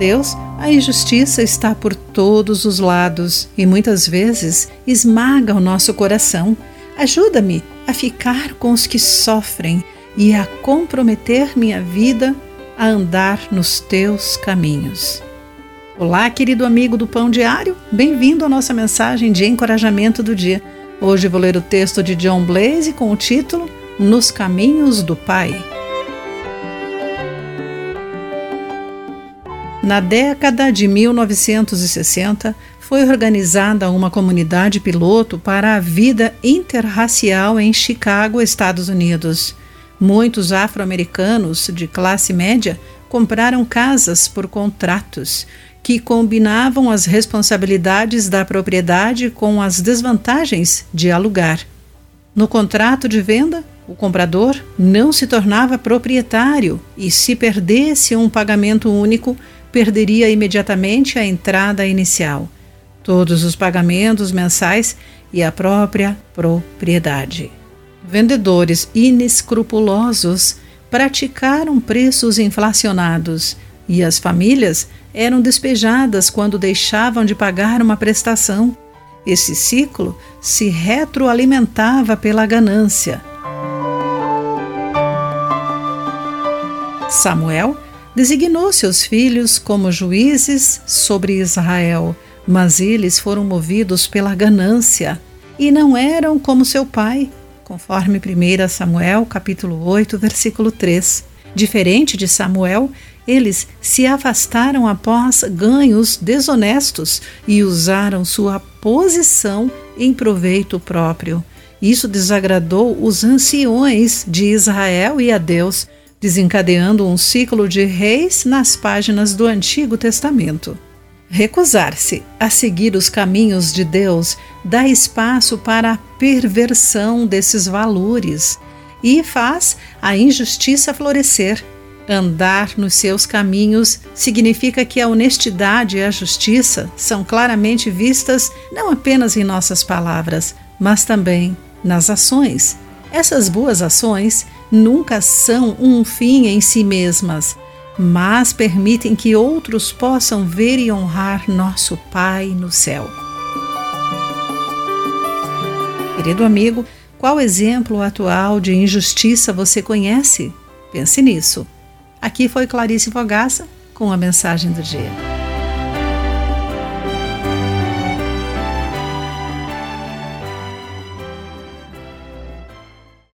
Deus, a injustiça está por todos os lados e muitas vezes esmaga o nosso coração. Ajuda-me a ficar com os que sofrem e a comprometer minha vida a andar nos teus caminhos. Olá, querido amigo do Pão Diário, bem-vindo à nossa mensagem de encorajamento do dia. Hoje vou ler o texto de John Blaze com o título Nos Caminhos do Pai. Na década de 1960, foi organizada uma comunidade piloto para a vida interracial em Chicago, Estados Unidos. Muitos afro-americanos de classe média compraram casas por contratos que combinavam as responsabilidades da propriedade com as desvantagens de alugar. No contrato de venda, o comprador não se tornava proprietário e, se perdesse um pagamento único, perderia imediatamente a entrada inicial, todos os pagamentos mensais e a própria propriedade. Vendedores inescrupulosos praticaram preços inflacionados e as famílias eram despejadas quando deixavam de pagar uma prestação. Esse ciclo se retroalimentava pela ganância. Samuel designou seus filhos como juízes sobre Israel, mas eles foram movidos pela ganância e não eram como seu pai, conforme 1 Samuel capítulo 8, versículo 3. Diferente de Samuel, eles se afastaram após ganhos desonestos e usaram sua posição em proveito próprio. Isso desagradou os anciões de Israel e a Deus, desencadeando um ciclo de reis nas páginas do Antigo Testamento. Recusar-se a seguir os caminhos de Deus dá espaço para a perversão desses valores e faz a injustiça florescer. Andar nos seus caminhos significa que a honestidade e a justiça são claramente vistas não apenas em nossas palavras, mas também nas ações. Essas boas ações nunca são um fim em si mesmas, mas permitem que outros possam ver e honrar nosso Pai no céu. Querido amigo, qual exemplo atual de injustiça você conhece? Pense nisso. Aqui foi Clarice Fogaça com a mensagem do dia.